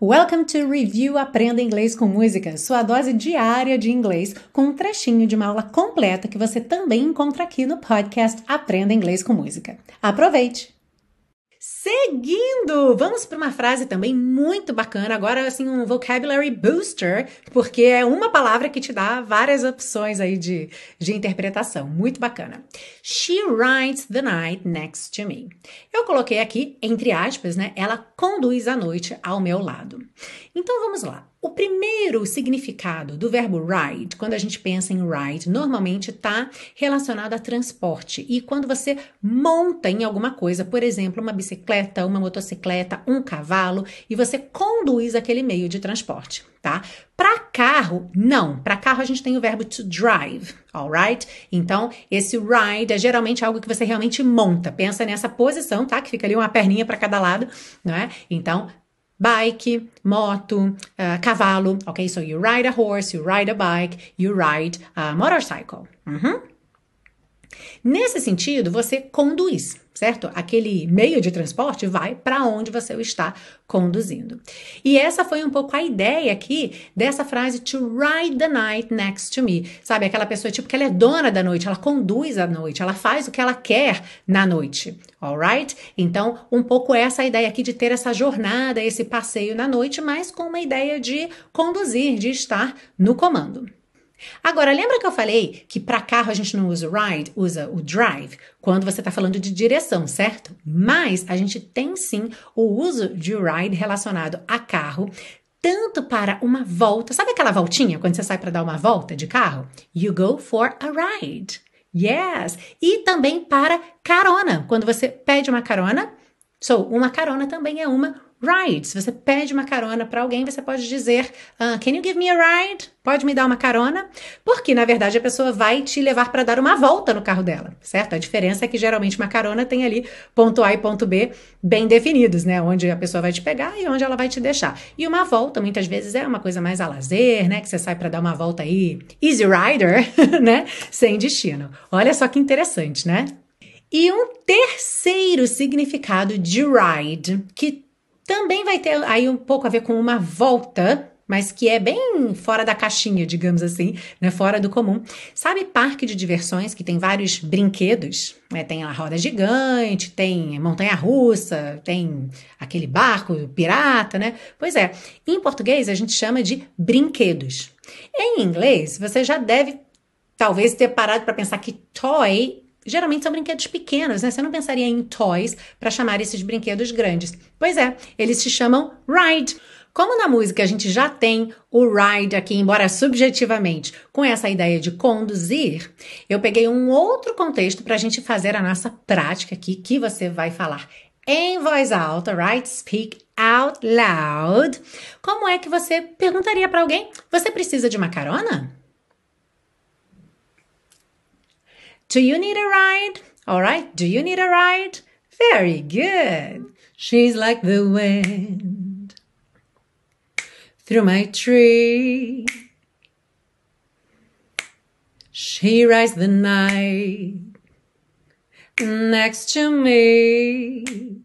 Welcome to Review Aprenda Inglês com Música, sua dose diária de inglês, com um trechinho de uma aula completa que você também encontra aqui no podcast Aprenda Inglês com Música. Aproveite! Seguindo, vamos para uma frase também muito bacana, agora assim um vocabulary booster, porque é uma palavra que te dá várias opções aí de, de interpretação, muito bacana. She rides the night next to me. Eu coloquei aqui, entre aspas, né, ela conduz a noite ao meu lado. Então vamos lá. O primeiro significado do verbo ride, quando a gente pensa em ride, normalmente está relacionado a transporte. E quando você monta em alguma coisa, por exemplo, uma bicicleta, uma motocicleta, um cavalo, e você conduz aquele meio de transporte, tá? Para carro, não. Para carro a gente tem o verbo to drive, alright? Então, esse ride é geralmente algo que você realmente monta. Pensa nessa posição, tá? Que fica ali uma perninha para cada lado, não é? Então, bike, moto, uh, cavalo. Ok, so you ride a horse, you ride a bike, you ride a motorcycle. Uhum. Nesse sentido, você conduz, certo? Aquele meio de transporte vai para onde você está conduzindo. E essa foi um pouco a ideia aqui dessa frase to ride the night next to me. Sabe, aquela pessoa tipo que ela é dona da noite, ela conduz a noite, ela faz o que ela quer na noite. Alright? Então, um pouco essa ideia aqui de ter essa jornada, esse passeio na noite, mas com uma ideia de conduzir, de estar no comando. Agora, lembra que eu falei que para carro a gente não usa o ride, usa o drive, quando você está falando de direção, certo? Mas a gente tem sim o uso de ride relacionado a carro, tanto para uma volta, sabe aquela voltinha quando você sai para dar uma volta de carro? You go for a ride. Yes! E também para carona, quando você pede uma carona. So, uma carona também é uma ride. Se você pede uma carona para alguém, você pode dizer: uh, Can you give me a ride? Pode me dar uma carona? Porque, na verdade, a pessoa vai te levar para dar uma volta no carro dela, certo? A diferença é que geralmente uma carona tem ali ponto A e ponto B bem definidos, né? Onde a pessoa vai te pegar e onde ela vai te deixar. E uma volta, muitas vezes, é uma coisa mais a lazer, né? Que você sai para dar uma volta aí, easy rider, né? Sem destino. Olha só que interessante, né? E um terceiro significado de ride, que também vai ter aí um pouco a ver com uma volta, mas que é bem fora da caixinha, digamos assim, né? Fora do comum. Sabe parque de diversões que tem vários brinquedos? Né? Tem a roda gigante, tem montanha-russa, tem aquele barco pirata, né? Pois é, em português a gente chama de brinquedos. Em inglês, você já deve talvez ter parado para pensar que toy geralmente são brinquedos pequenos, né? Você não pensaria em toys para chamar esses brinquedos grandes. Pois é, eles se chamam ride. Como na música a gente já tem o ride aqui, embora subjetivamente, com essa ideia de conduzir, eu peguei um outro contexto para a gente fazer a nossa prática aqui, que você vai falar em voz alta, right? Speak out loud. Como é que você perguntaria para alguém: Você precisa de uma carona? Do you need a ride? All right. Do you need a ride? Very good. She's like the wind through my tree. She rides the night next to me.